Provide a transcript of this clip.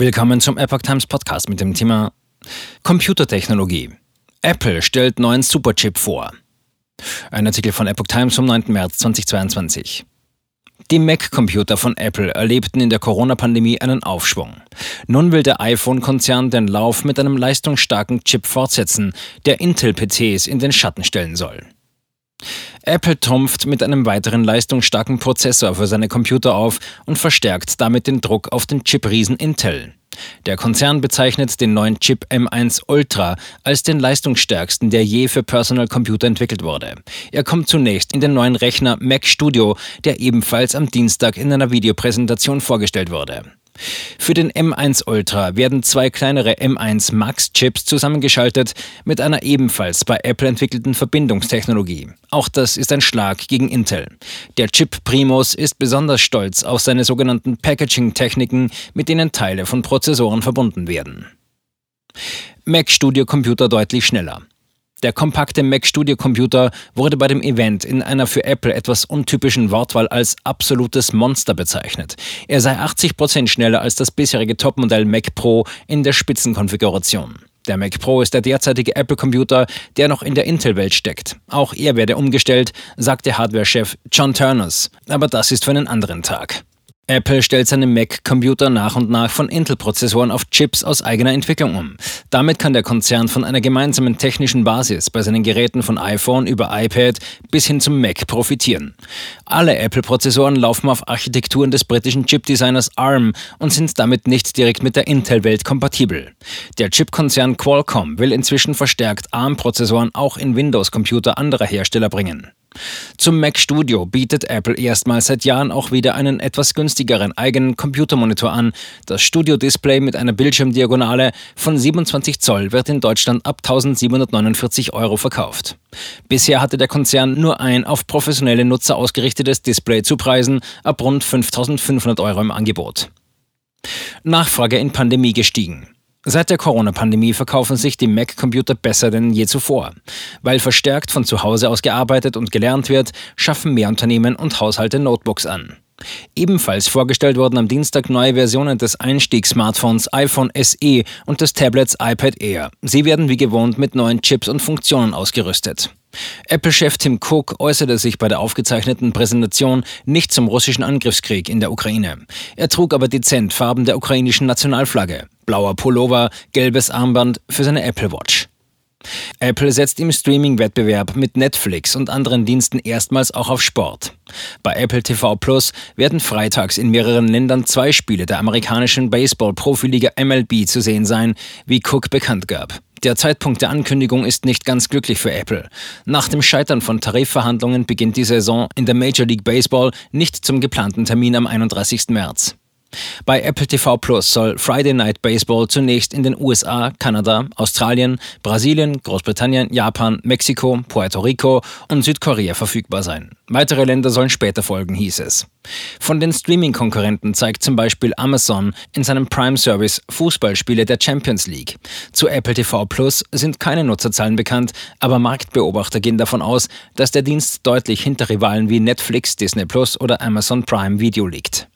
Willkommen zum Epoch Times Podcast mit dem Thema Computertechnologie. Apple stellt neuen Superchip vor. Ein Artikel von Epoch Times vom 9. März 2022. Die Mac-Computer von Apple erlebten in der Corona-Pandemie einen Aufschwung. Nun will der iPhone-Konzern den Lauf mit einem leistungsstarken Chip fortsetzen, der Intel-PCs in den Schatten stellen soll. Apple trumpft mit einem weiteren leistungsstarken Prozessor für seine Computer auf und verstärkt damit den Druck auf den Chip-Riesen Intel. Der Konzern bezeichnet den neuen Chip M1 Ultra als den leistungsstärksten, der je für Personal Computer entwickelt wurde. Er kommt zunächst in den neuen Rechner Mac Studio, der ebenfalls am Dienstag in einer Videopräsentation vorgestellt wurde. Für den M1 Ultra werden zwei kleinere M1 Max Chips zusammengeschaltet mit einer ebenfalls bei Apple entwickelten Verbindungstechnologie. Auch das ist ein Schlag gegen Intel. Der Chip Primus ist besonders stolz auf seine sogenannten Packaging-Techniken, mit denen Teile von Prozessoren verbunden werden. Mac Studio Computer deutlich schneller. Der kompakte Mac Studio Computer wurde bei dem Event in einer für Apple etwas untypischen Wortwahl als absolutes Monster bezeichnet. Er sei 80 Prozent schneller als das bisherige Topmodell Mac Pro in der Spitzenkonfiguration. Der Mac Pro ist der derzeitige Apple-Computer, der noch in der Intel-Welt steckt. Auch er werde umgestellt, sagte Hardware-Chef John Turners. Aber das ist für einen anderen Tag. Apple stellt seine Mac-Computer nach und nach von Intel-Prozessoren auf Chips aus eigener Entwicklung um. Damit kann der Konzern von einer gemeinsamen technischen Basis bei seinen Geräten von iPhone über iPad bis hin zum Mac profitieren. Alle Apple-Prozessoren laufen auf Architekturen des britischen Chip-Designers ARM und sind damit nicht direkt mit der Intel-Welt kompatibel. Der Chip-Konzern Qualcomm will inzwischen verstärkt ARM-Prozessoren auch in Windows-Computer anderer Hersteller bringen. Zum Mac Studio bietet Apple erstmals seit Jahren auch wieder einen etwas günstigeren eigenen Computermonitor an. Das Studio Display mit einer Bildschirmdiagonale von 27 Zoll wird in Deutschland ab 1749 Euro verkauft. Bisher hatte der Konzern nur ein auf professionelle Nutzer ausgerichtetes Display zu Preisen ab rund 5500 Euro im Angebot. Nachfrage in Pandemie gestiegen. Seit der Corona-Pandemie verkaufen sich die Mac-Computer besser denn je zuvor. Weil verstärkt von zu Hause aus gearbeitet und gelernt wird, schaffen mehr Unternehmen und Haushalte Notebooks an. Ebenfalls vorgestellt wurden am Dienstag neue Versionen des Einstiegssmartphones iPhone SE und des Tablets iPad Air. Sie werden wie gewohnt mit neuen Chips und Funktionen ausgerüstet. Apple-Chef Tim Cook äußerte sich bei der aufgezeichneten Präsentation nicht zum russischen Angriffskrieg in der Ukraine. Er trug aber dezent Farben der ukrainischen Nationalflagge, blauer Pullover, gelbes Armband für seine Apple Watch. Apple setzt im Streaming-Wettbewerb mit Netflix und anderen Diensten erstmals auch auf Sport. Bei Apple TV Plus werden freitags in mehreren Ländern zwei Spiele der amerikanischen Baseball-Profiliga MLB zu sehen sein, wie Cook bekannt gab. Der Zeitpunkt der Ankündigung ist nicht ganz glücklich für Apple. Nach dem Scheitern von Tarifverhandlungen beginnt die Saison in der Major League Baseball nicht zum geplanten Termin am 31. März. Bei Apple TV Plus soll Friday Night Baseball zunächst in den USA, Kanada, Australien, Brasilien, Großbritannien, Japan, Mexiko, Puerto Rico und Südkorea verfügbar sein. Weitere Länder sollen später folgen, hieß es. Von den Streaming-Konkurrenten zeigt zum Beispiel Amazon in seinem Prime-Service Fußballspiele der Champions League. Zu Apple TV Plus sind keine Nutzerzahlen bekannt, aber Marktbeobachter gehen davon aus, dass der Dienst deutlich hinter Rivalen wie Netflix, Disney Plus oder Amazon Prime Video liegt.